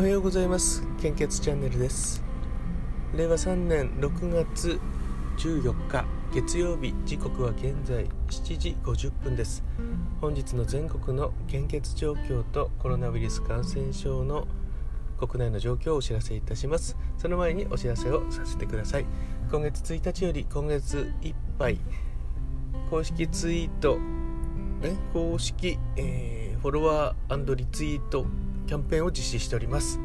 おはようございます。献血チャンネルです。令和3年6月14日月曜日。時刻は現在7時50分です。本日の全国の献血状況とコロナウイルス感染症の国内の状況をお知らせいたします。その前にお知らせをさせてください。今月1日より今月いっぱい公式ツイート公式、えー、フォロワーリツイートキャンペーンを実施しております、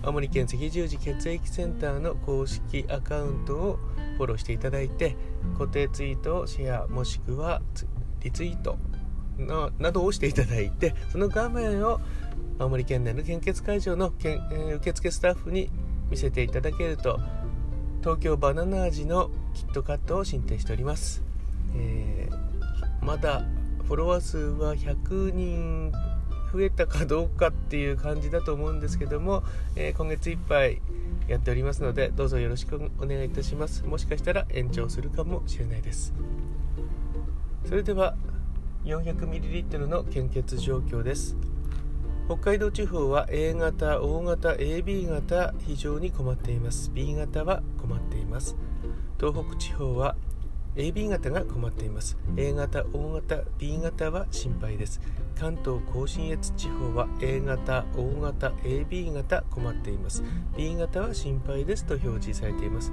えー、青森県赤十字血液センターの公式アカウントをフォローしていただいて固定ツイートをシェアもしくはリツイートなどをしていただいてその画面を青森県内の献血会場のけん、えー、受付スタッフに見せていただけると東京バナナ味のキットカットを進呈しております、えー、まだフォロワー数は100人増えたかどうかっていう感じだと思うんですけども、えー、今月いっぱいやっておりますのでどうぞよろしくお願いいたします。もしかしたら延長するかもしれないです。それでは 400ml の献血状況です。北海道地方は A 型、O 型、AB 型非常に困っています。B 型は困っています。東北地方は AB 型が困っています。A 型 O 型 B 型は心配です。関東甲信越地方は A 型 O 型 AB 型困っています。B 型は心配ですと表示されています。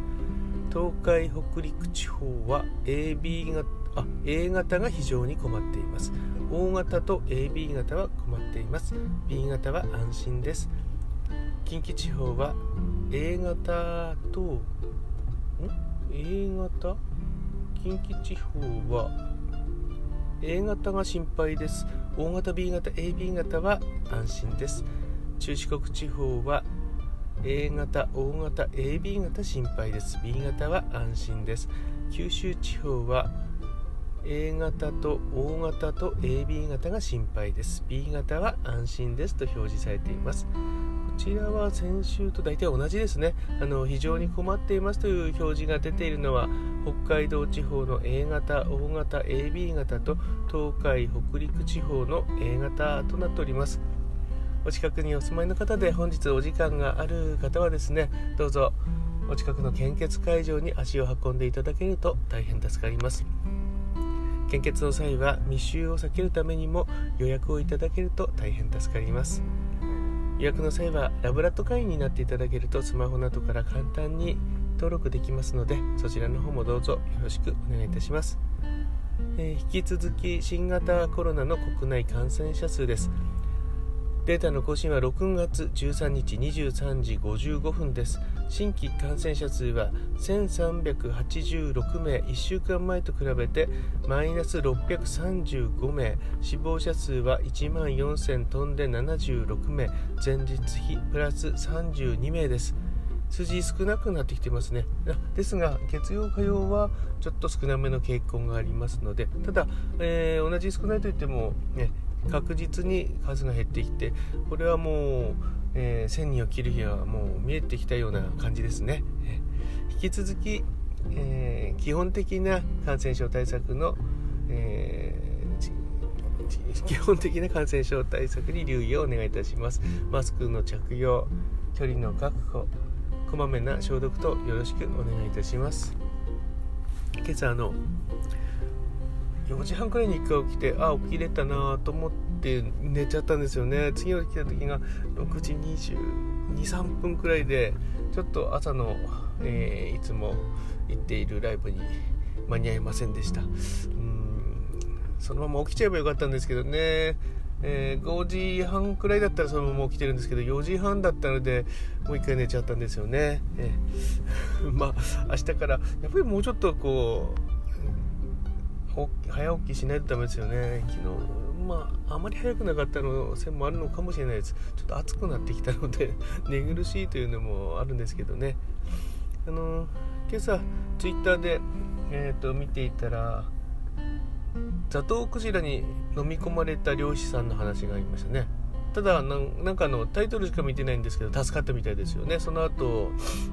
東海北陸地方は AB 型あ A 型が非常に困っています。O 型と AB 型は困っています。B 型は安心です。近畿地方は A 型とん？A 型？近畿地方は A 型が心配です。O 型 B 型 AB 型は安心です。中四国地方は A 型 O 型 AB 型心配です。B 型は安心です。九州地方は A 型と O 型と AB 型が心配です。B 型は安心ですと表示されています。ちらは先週と大体同じですね。あの非常に困っていますという表示が出ているのは北海道地方の A 型、O 型、AB 型と東海、北陸地方の A 型となっております。お近くにお住まいの方で本日お時間がある方はですねどうぞお近くの献血会場に足を運んでいただけると大変助かります。献血の際は密集を避けるためにも予約をいただけると大変助かります。予約の際はラブラット会員になっていただけるとスマホなどから簡単に登録できますのでそちらの方もどうぞよろしくお願いいたします、えー、引き続き新型コロナの国内感染者数です。データの更新は6月13日23時55分です。新規感染者数は1386名。1週間前と比べてマイナス635名。死亡者数は1万4000飛んで76名。前日比プラス32名です。数字少なくなってきてますね。ですが月曜火曜はちょっと少なめの傾向がありますのでただ、えー、同じ少ないといっても、ね、確実に数が減ってきてこれはもう、えー、1000人を切る日はもう見えてきたような感じですね、引き続き、えー、基本的な感染症対策の、え基本的な感染症対策に留意をお願いいたします。マスクの着用距離の確保こまめな消毒とよろしくお願いいたします。今朝の4時半くらいに1回起きてあ起きれたなと思って寝ちゃったんですよね。次の日来た時が6時223分くらいでちょっと朝の、えー、いつも行っているライブに間に合いませんでした。うん。そのまま起きちゃえばよかったんですけどね。えー、5時半くらいだったらそのまま起きてるんですけど4時半だったのでもう一回寝ちゃったんですよね、えー、まあ明日からやっぱりもうちょっとこう早起きしないとダメですよね。昨日まああまり早くなかったのせいもあるのかもしれないです。ちょっと暑くなってきたので 寝苦しいというのもあるんですけどね。あの今朝ツイッターで、えーと、見ていたらザトウクジラに飲み込まれた漁師さんの話がありましたね。ただなんかのタイトルしか見てないんですけど助かったみたいですよね。その後、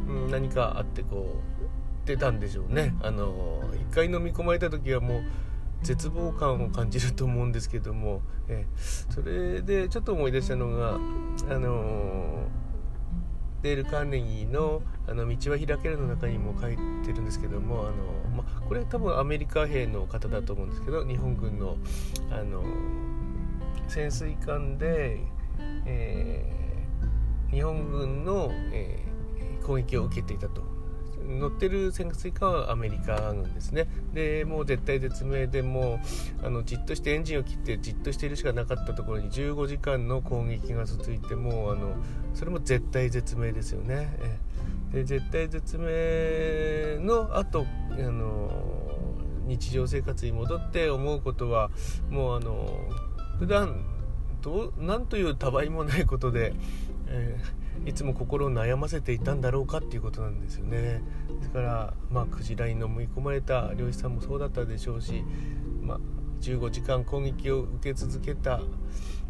うん、何かあってこう出たんでしょうね。あの一回飲み込まれた時はもう絶望感を感じると思うんですけども、えそれでちょっと思い出したのがあのデール・カーネギーの「あの道は開ける」の中にも書いてるんですけどもあの、ま、これは多分アメリカ兵の方だと思うんですけど日本軍のあの潜水艦で、えー、日本軍の、えー、攻撃を受けていたと。乗ってる潜水艦はアメリカ軍ですね。でもう絶対絶命でもうあのじっとしてエンジンを切ってじっとしているしかなかったところに15時間の攻撃が続いてもうあのそれも絶対絶命ですよね。で絶対絶命の後あの日常生活に戻って思うことはもうあの普段どう何というたわいもないことで、えーいつも心を悩ませていたんだろうかっていうことなんですよね。ですからまあクジラに飲み込まれた漁師さんもそうだったでしょうし、まあ、15時間攻撃を受け続けた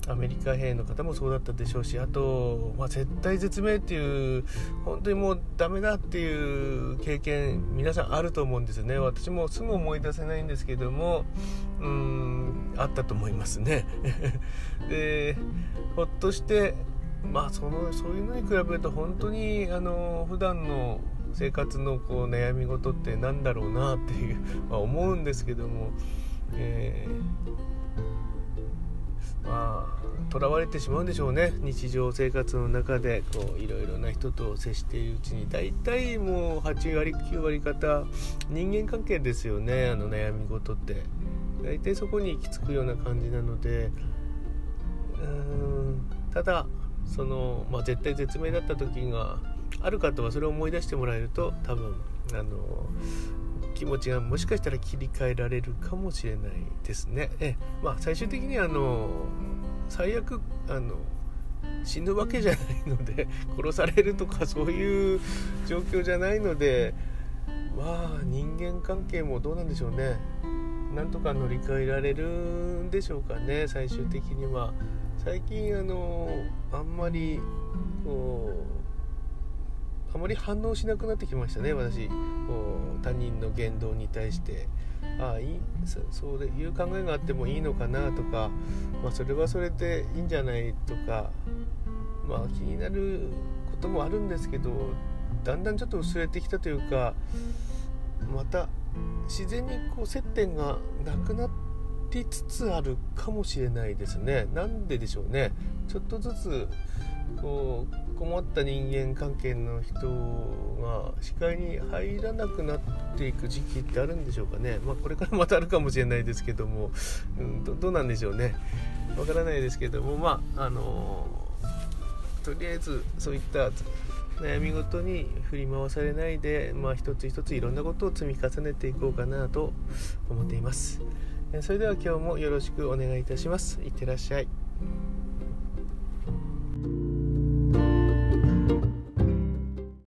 アメリカ兵の方もそうだったでしょうしあと、まあ、絶対絶命っていう本当にもうダメだっていう経験皆さんあると思うんですよね。私もすぐ思い出せないんですけどもうんあったと思いますね。でほっとしてまあそのそういうのに比べると本当にあの普段の生活のこう悩み事って何だろうなっていう、まあ、思うんですけども、えー、まあとらわれてしまうんでしょうね。日常生活の中でこういろいろな人と接しているうちに大体もう8割9割方人間関係ですよね。あの悩み事って。大体そこに行き着くような感じなのでうーんただその、まあ、絶対絶命だった時がある方はそれを思い出してもらえると多分あの気持ちがもしかしたら切り替えられるかもしれないですね。えまあ、最終的にあの最悪あの死ぬわけじゃないので 殺されるとかそういう状況じゃないのでまあ人間関係もどうなんでしょうねなんとか乗り換えられるんでしょうかね最終的には。最近あのあんまりこうあまり反応しなくなってきましたね私。他人の言動に対して。ああいいそういう考えがあってもいいのかなとか、まあ、それはそれでいいんじゃないとか、まあ、気になることもあるんですけどだんだんちょっと薄れてきたというかまた自然にこう接点がなくなってりつつあるかもしれないですね。なんででしょうね。ちょっとずつこう困った人間関係の人が視界に入らなくなっていく時期ってあるんでしょうかね。まあこれからまたあるかもしれないですけども、うん、どどうなんでしょうね。わからないですけども。まああのとりあえずそういった悩み事に振り回されないで、まあ、一つ一ついろんなことを積み重ねていこうかなと思っています。それでは今日もよろしくお願いいたします。いってらっしゃい。